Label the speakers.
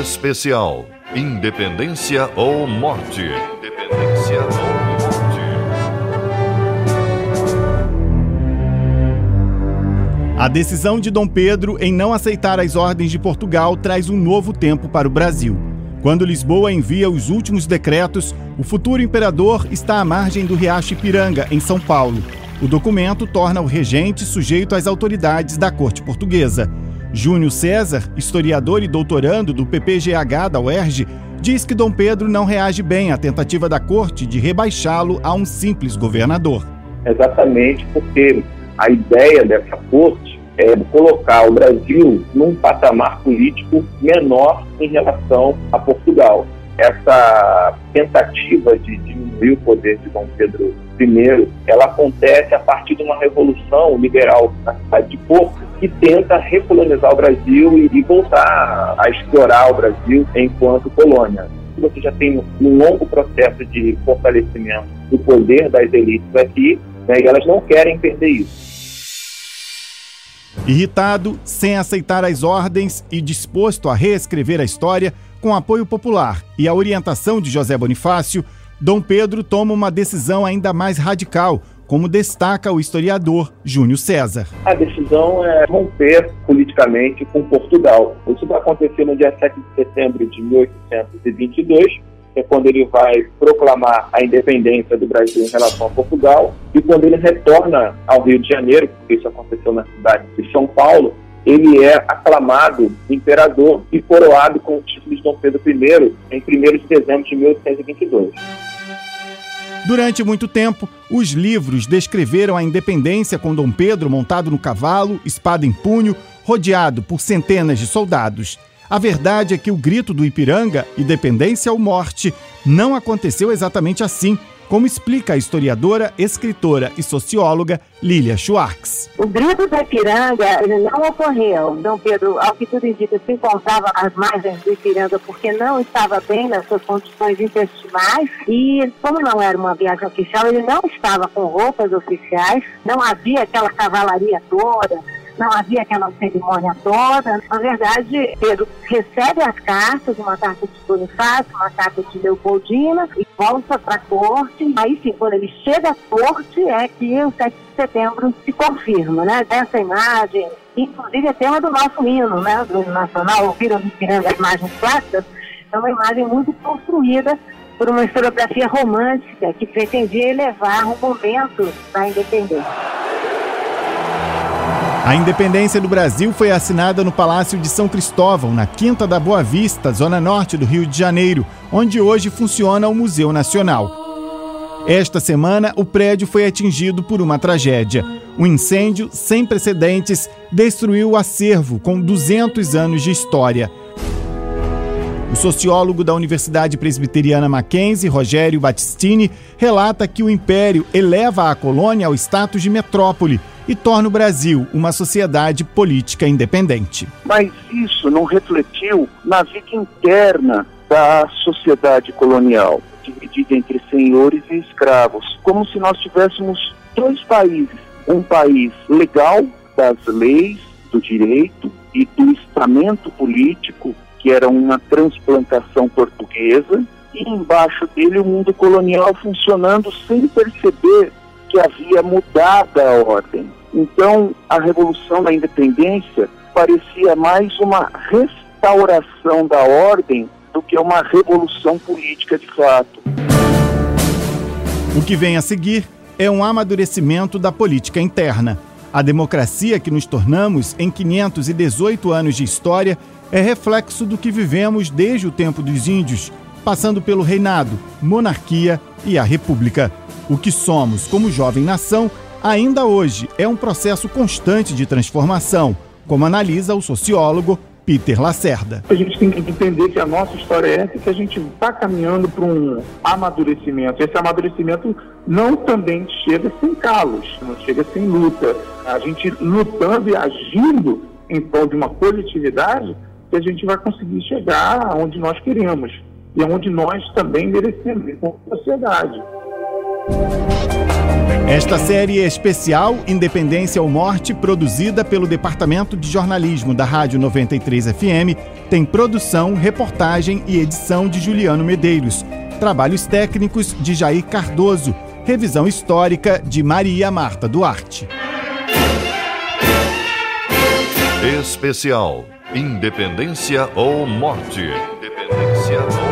Speaker 1: Especial Independência ou Morte. Independência ou Morte.
Speaker 2: A decisão de Dom Pedro em não aceitar as ordens de Portugal traz um novo tempo para o Brasil. Quando Lisboa envia os últimos decretos, o futuro imperador está à margem do Riacho Ipiranga, em São Paulo. O documento torna o regente sujeito às autoridades da corte portuguesa. Júnior César, historiador e doutorando do PPGH da UERJ, diz que Dom Pedro não reage bem à tentativa da corte de rebaixá-lo a um simples governador.
Speaker 3: Exatamente porque a ideia dessa corte é colocar o Brasil num patamar político menor em relação a Portugal. Essa tentativa de diminuir o poder de Dom Pedro I, ela acontece a partir de uma revolução liberal na cidade de Porto, que tenta recolonizar o Brasil e, voltar a explorar o Brasil enquanto colônia. Você já tem um longo processo de fortalecimento do poder das elites aqui, né, e elas não querem perder isso.
Speaker 2: Irritado, sem aceitar as ordens e disposto a reescrever a história, com apoio popular e a orientação de José Bonifácio, Dom Pedro toma uma decisão ainda mais radical, como destaca o historiador Júnior César.
Speaker 3: A decisão é romper politicamente com Portugal. Isso vai acontecer no dia 7 de setembro de 1822, é quando ele vai proclamar a independência do Brasil em relação a Portugal, e quando ele retorna ao Rio de Janeiro, porque isso aconteceu na cidade de São Paulo, ele é aclamado imperador e coroado com o título de Dom Pedro I em 1 de dezembro de 1822.
Speaker 2: Durante muito tempo, os livros descreveram a independência com Dom Pedro montado no cavalo, espada em punho, rodeado por centenas de soldados. A verdade é que o grito do Ipiranga, independência ou morte, não aconteceu exatamente assim, como explica a historiadora, escritora e socióloga Lilia Schwartz.
Speaker 4: O grito do Ipiranga não ocorreu. Dom Pedro, ao que tudo indica, se encontrava às margens do Ipiranga porque não estava bem nas suas condições intestinais e, como não era uma viagem oficial, ele não estava com roupas oficiais, não havia aquela cavalaria toda, não havia aquela cerimônia toda. Na verdade, Pedro recebe as cartas, uma carta de Bonifácio, uma carta de Leopoldina, e volta para a corte. Aí sim, quando ele chega à corte, é que o 7 de setembro se confirma, né? Essa imagem, inclusive é tema do nosso hino, né? Do hino nacional, ouviram de Piranga as imagens clássicas, é uma imagem muito construída por uma historiografia romântica que pretendia elevar o momento da independência.
Speaker 2: A independência do Brasil foi assinada no Palácio de São Cristóvão, na Quinta da Boa Vista, zona norte do Rio de Janeiro, onde hoje funciona o Museu Nacional. Esta semana, o prédio foi atingido por uma tragédia. Um incêndio sem precedentes destruiu o acervo com 200 anos de história. O sociólogo da Universidade Presbiteriana Mackenzie, Rogério Battistini, relata que o império eleva a colônia ao status de metrópole e torna o Brasil uma sociedade política independente.
Speaker 5: Mas isso não refletiu na vida interna da sociedade colonial, dividida entre senhores e escravos, como se nós tivéssemos dois países, um país legal das leis, do direito e do estamento político, que era uma transplantação portuguesa, e embaixo dele o mundo colonial funcionando sem perceber que havia mudado a ordem. Então, a Revolução da Independência parecia mais uma restauração da ordem do que uma revolução política de fato.
Speaker 2: O que vem a seguir é um amadurecimento da política interna. A democracia que nos tornamos em 518 anos de história é reflexo do que vivemos desde o tempo dos índios, passando pelo reinado, monarquia e a república. O que somos como jovem nação ainda hoje é um processo constante de transformação, como analisa o sociólogo Peter Lacerda.
Speaker 6: A gente tem que entender que a nossa história é essa, que a gente está caminhando para um amadurecimento. Esse amadurecimento não também chega sem calos, não chega sem luta. A gente lutando e agindo em prol de uma coletividade, que a gente vai conseguir chegar aonde nós queremos e aonde nós também merecemos, como sociedade.
Speaker 2: Esta série especial Independência ou Morte, produzida pelo Departamento de Jornalismo da Rádio 93 FM, tem produção, reportagem e edição de Juliano Medeiros, trabalhos técnicos de Jair Cardoso, revisão histórica de Maria Marta Duarte.
Speaker 1: Especial Independência ou Morte. Independência ou